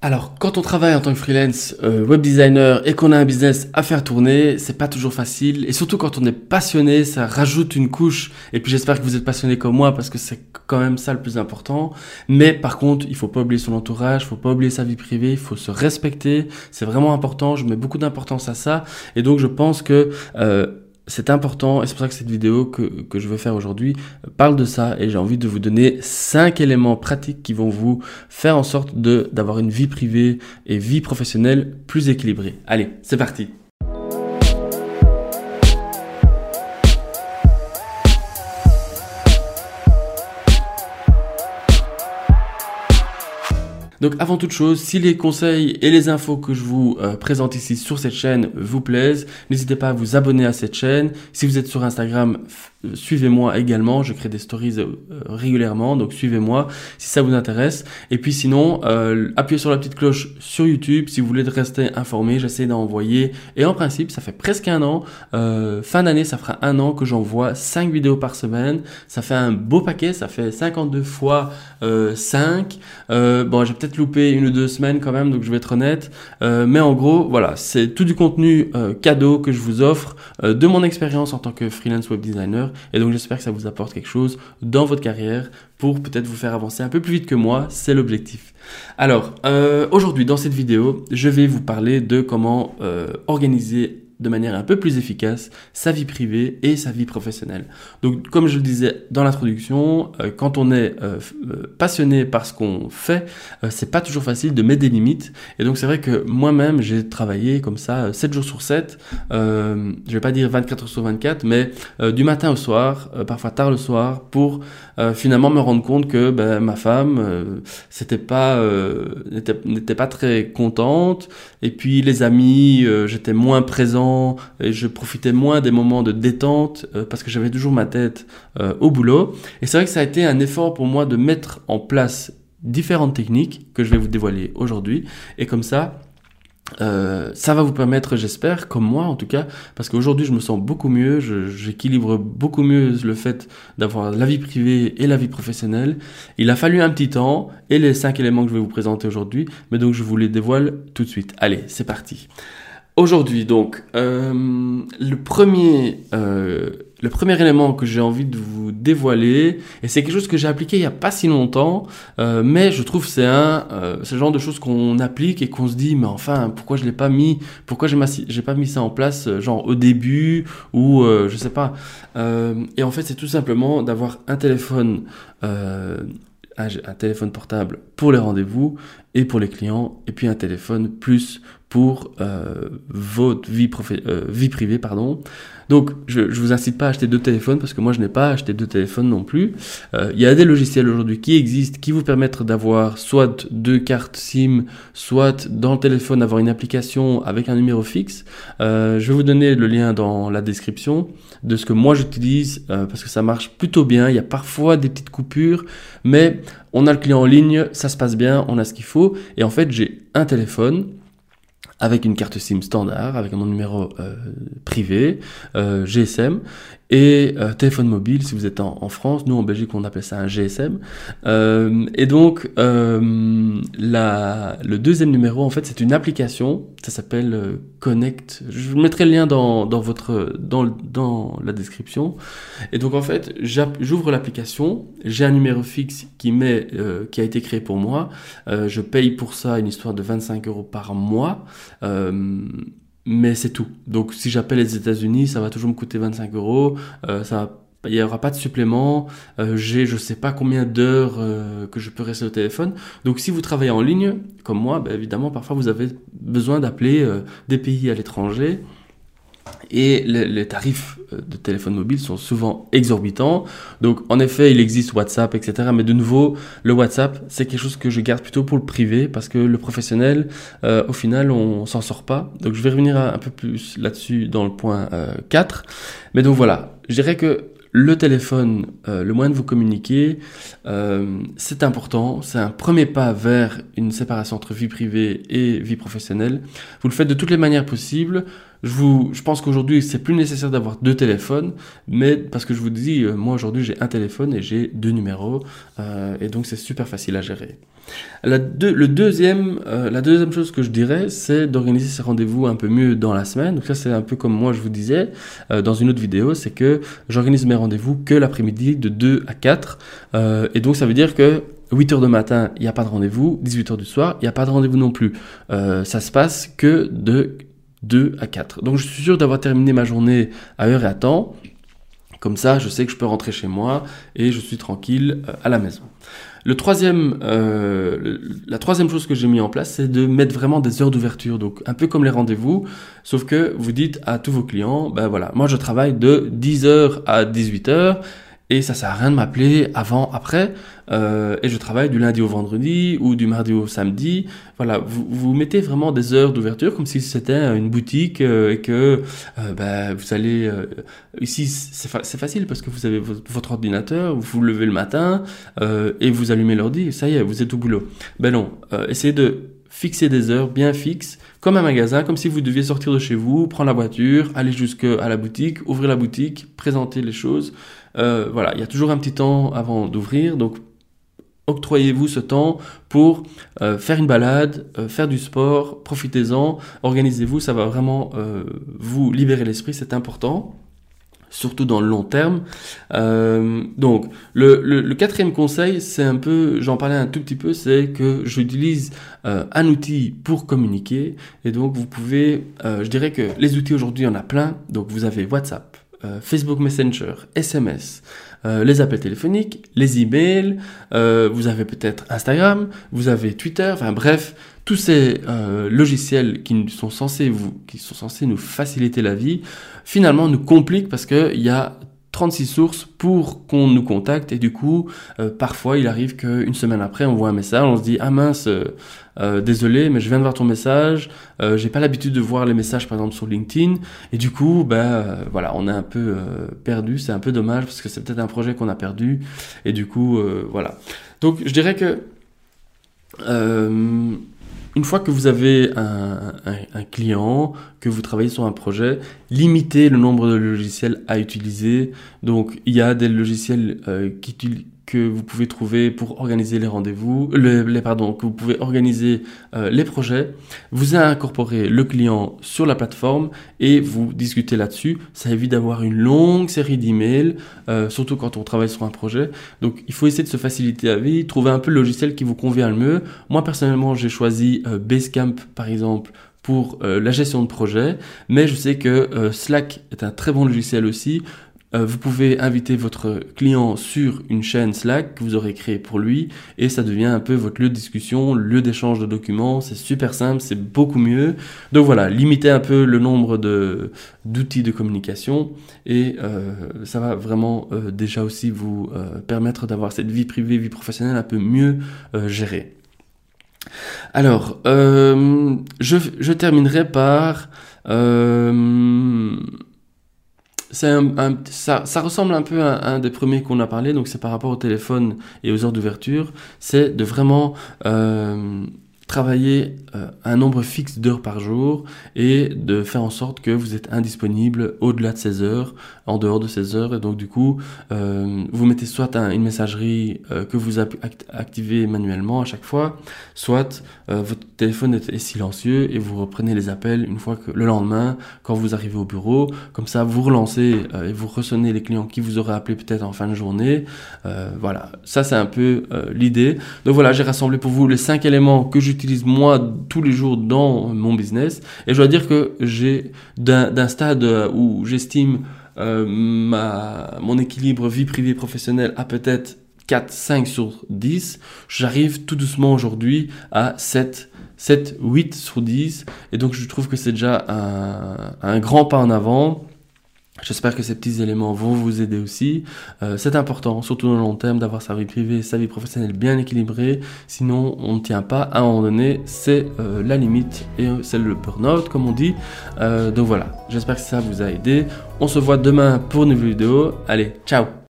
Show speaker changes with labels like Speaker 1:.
Speaker 1: Alors, quand on travaille en tant que freelance euh, web designer et qu'on a un business à faire tourner, c'est pas toujours facile. Et surtout quand on est passionné, ça rajoute une couche. Et puis j'espère que vous êtes passionné comme moi parce que c'est quand même ça le plus important. Mais par contre, il faut pas oublier son entourage, il faut pas oublier sa vie privée, il faut se respecter. C'est vraiment important. Je mets beaucoup d'importance à ça. Et donc je pense que euh, c'est important et c'est pour ça que cette vidéo que, je veux faire aujourd'hui parle de ça et j'ai envie de vous donner cinq éléments pratiques qui vont vous faire en sorte d'avoir une vie privée et vie professionnelle plus équilibrée. Allez, c'est parti. Donc avant toute chose, si les conseils et les infos que je vous euh, présente ici sur cette chaîne vous plaisent, n'hésitez pas à vous abonner à cette chaîne. Si vous êtes sur Instagram, suivez-moi également, je crée des stories euh, régulièrement, donc suivez-moi si ça vous intéresse. Et puis sinon, appuyez sur la petite cloche sur YouTube si vous voulez rester informé, j'essaie d'envoyer. Et en principe, ça fait presque un an, fin d'année, ça fera un an que j'envoie 5 vidéos par semaine. Ça fait un beau paquet, ça fait 52 fois 5. bon, j'ai peut-être loupé une ou deux semaines quand même, donc je vais être honnête. Euh, mais en gros, voilà, c'est tout du contenu euh, cadeau que je vous offre euh, de mon expérience en tant que freelance web designer. Et donc j'espère que ça vous apporte quelque chose dans votre carrière pour peut-être vous faire avancer un peu plus vite que moi. C'est l'objectif. Alors, aujourd'hui, dans cette vidéo, je vais vous parler de comment organiser de manière un peu plus efficace sa vie privée et sa vie professionnelle. Donc comme je le disais dans l'introduction, euh, quand on est euh, euh, passionné par ce qu'on fait, c'est pas toujours facile de mettre des limites. Et donc c'est vrai que moi-même j'ai travaillé comme ça 7 jours sur 7, je vais pas dire 24 heures sur 24, mais du matin au soir, parfois tard le soir, pour finalement me rendre compte que ben, ma femme c'était pas n'était pas très contente et puis les amis j'étais moins présent et je profitais moins des moments de détente euh, parce que j'avais toujours ma tête euh, au boulot. Et c'est vrai que ça a été un effort pour moi de mettre en place différentes techniques que je vais vous dévoiler aujourd'hui. Et comme ça, euh, ça va vous permettre, j'espère, comme moi en tout cas, parce qu'aujourd'hui je me sens beaucoup mieux, j'équilibre beaucoup mieux le fait d'avoir la vie privée et la vie professionnelle. Il a fallu un petit temps et les cinq éléments que je vais vous présenter aujourd'hui, mais donc je vous les dévoile tout de suite. Allez, c'est parti. Aujourd'hui, donc, euh, le premier, euh, le premier élément que j'ai envie de vous dévoiler, et c'est quelque chose que j'ai appliqué il y a pas si longtemps, euh, mais je trouve c'est un, genre de choses qu'on applique et qu'on se dit, mais enfin, pourquoi je l'ai pas mis, pourquoi j'ai pas mis ça en place, genre au début ou je sais pas. et en fait, c'est tout simplement d'avoir un téléphone un, téléphone portable pour les rendez-vous et pour les clients, et puis un téléphone plus pour euh, votre vie, euh, vie privée. pardon. Donc, je ne vous incite pas à acheter deux téléphones parce que moi, je n'ai pas acheté deux téléphones non plus. Euh, il y a des logiciels aujourd'hui qui existent qui vous permettent d'avoir soit deux cartes SIM, soit dans le téléphone avoir une application avec un numéro fixe. je vais vous donner le lien dans la description de ce que moi j'utilise parce que ça marche plutôt bien. Il y a parfois des petites coupures, mais on a le client en ligne, ça se passe bien, on a ce qu'il faut. Et en fait, j'ai un téléphone avec une carte SIM standard, avec mon numéro euh, privé, euh, GSM, et euh, téléphone mobile si vous êtes en, France. Nous en Belgique on appelle ça un GSM. Euh, et donc euh, la, le deuxième numéro en fait c'est une application, ça s'appelle euh, Connect. Je vous mettrai le lien dans, dans votre dans, dans la description. Et donc en fait j'ouvre l'application, j'ai un numéro fixe qui met qui a été créé pour moi. je paye pour ça une histoire de 25 euros par mois mais c'est tout. Donc si j'appelle les États-Unis, ça va toujours me coûter 25 euros. Euh, ça il n'y aura pas de supplément. Euh, j'ai je sais pas combien d'heures euh, que je peux rester au téléphone. Donc si vous travaillez en ligne, comme moi, ben, évidemment parfois vous avez besoin d'appeler euh, des pays à l'étranger. Et les, tarifs euh, de téléphone mobile sont souvent exorbitants. Donc en effet, il existe WhatsApp, etc. Mais de nouveau, le WhatsApp, c'est quelque chose que je garde plutôt pour le privé parce que le professionnel, euh, au final, on s'en sort pas. Donc je vais revenir un peu plus là-dessus dans le point 4. Euh, Mais donc voilà, je dirais que le téléphone, le moyen de vous communiquer, c'est important. C'est un premier pas vers une séparation entre vie privée et vie professionnelle. Vous le faites de toutes les manières possibles je, vous, je pense qu'aujourd'hui, c'est plus nécessaire d'avoir deux téléphones, mais parce que je vous dis, euh, moi aujourd'hui, j'ai un téléphone et j'ai deux numéros, euh, et donc c'est super facile à gérer. La, le deuxième, euh, la deuxième chose que je dirais, c'est d'organiser ces rendez-vous un peu mieux dans la semaine. Donc ça, c'est un peu comme moi je vous disais dans une autre vidéo, c'est que j'organise mes rendez-vous que l'après-midi de 2 à 4. et donc ça veut dire que 8h de matin, il n'y a pas de rendez-vous. 18h du soir, il n'y a pas de rendez-vous non plus. Euh, ça se passe que de 2 à 4. Donc je suis sûr d'avoir terminé ma journée à heure et à temps. Comme ça, je sais que je peux rentrer chez moi et je suis tranquille euh, à la maison. Le troisième, euh, la troisième chose que j'ai mis en place, c'est de mettre vraiment des heures d'ouverture. Donc un peu comme les rendez-vous, sauf que vous dites à tous vos clients, ben voilà, moi je travaille de 10h à 18h et ça sert à rien de m'appeler avant, après. Euh, et je travaille du lundi au vendredi ou du mardi au samedi. Voilà, vous, vous mettez vraiment des heures d'ouverture comme si c'était une boutique euh, et que euh, ben, vous allez euh, ici c'est fa facile parce que vous avez votre ordinateur, vous vous levez le matin euh, et vous allumez l'ordi. Ça y est, vous êtes au boulot. Ben non, essayez de fixer des heures bien fixes, comme un magasin, comme si vous deviez sortir de chez vous, prendre la voiture, aller jusqu'à la boutique, ouvrir la boutique, présenter les choses. Euh, voilà, il y a toujours un petit temps avant d'ouvrir, donc octroyez-vous ce temps pour euh, faire une balade, euh, faire du sport, profitez-en, organisez-vous, ça va vraiment vous libérer l'esprit, c'est important surtout dans le long terme. Donc, le, quatrième conseil, c'est un peu, j'en parlais un tout petit peu, c'est que j'utilise un outil pour communiquer. Et donc, vous pouvez, je dirais que les outils aujourd'hui, il y en a plein. Donc, vous avez WhatsApp, Facebook Messenger, SMS, les appels téléphoniques, les emails, vous avez peut-être Instagram, vous avez Twitter, enfin bref, tous ces euh, logiciels qui sont censés vous, qui sont censés nous faciliter la vie, finalement nous compliquent parce qu'il y a 36 sources pour qu'on nous contacte. Et du coup euh, parfois il arrive qu'une semaine après on voit un message on se dit ah mince euh, désolé mais je viens de voir ton message. J'ai pas l'habitude de voir les messages par exemple sur LinkedIn et du coup ben voilà on est un peu perdu. C'est un peu dommage parce que c'est peut-être un projet qu'on a perdu. Et du coup voilà. Donc je dirais que une fois que vous avez un, client, que vous travaillez sur un projet, limitez le nombre de logiciels à utiliser. Donc, il y a des logiciels euh, qui, que vous pouvez trouver pour organiser les rendez-vous, les, pardon, que vous pouvez organiser euh, les projets. Vous incorporez le client sur la plateforme et vous discutez là-dessus. Ça évite d'avoir une longue série d'emails, euh, surtout quand on travaille sur un projet. Donc, il faut essayer de se faciliter la vie, trouver un peu le logiciel qui vous convient le mieux. Moi, personnellement, j'ai choisi euh, Basecamp, par exemple, pour euh, la gestion de projet, mais je sais que Slack est un très bon logiciel aussi euh, vous pouvez inviter votre client sur une chaîne Slack que vous aurez créée pour lui et ça devient un peu votre lieu de discussion, lieu d'échange de documents. C'est super simple, c'est beaucoup mieux. Donc voilà, limitez un peu le nombre de d'outils de communication et euh, ça va vraiment euh, déjà aussi vous permettre d'avoir cette vie privée, vie professionnelle un peu mieux gérée. Alors, je, je terminerai par ça, ça, ressemble un peu à un des premiers qu'on a parlé, donc c'est par rapport au téléphone et aux heures d'ouverture, c'est de vraiment euh, travailler euh, un nombre fixe d'heures par jour et de faire en sorte que vous êtes indisponible au-delà de ces heures, en dehors de ces heures. Et donc du coup, euh, vous mettez soit une messagerie euh, que vous activez manuellement à chaque fois, soit votre téléphone est, silencieux et vous reprenez les appels une fois que le lendemain, quand vous arrivez au bureau. Comme ça, vous relancez et vous ressonnez les clients qui vous auraient appelé peut-être en fin de journée. voilà, ça c'est un peu l'idée. Donc voilà, j'ai rassemblé pour vous les cinq éléments que j'utilise j'utilise moi tous les jours dans mon business. Et je dois dire que j'ai d'un stade où j'estime euh, ma mon équilibre vie privée professionnelle à peut-être 4, 5 sur 10, j'arrive tout doucement aujourd'hui à 7, 7, 8 sur 10. Et donc je trouve que c'est déjà un grand pas en avant. J'espère que ces petits éléments vont vous aider aussi. Euh, c'est important, surtout dans le long terme, d'avoir sa vie privée sa vie professionnelle bien équilibrée. Sinon, on ne tient pas. À un moment donné, c'est euh, la limite et euh, c'est le burn-out, comme on dit. donc voilà, j'espère que ça vous a aidé. On se voit demain pour une nouvelle vidéo. Allez, ciao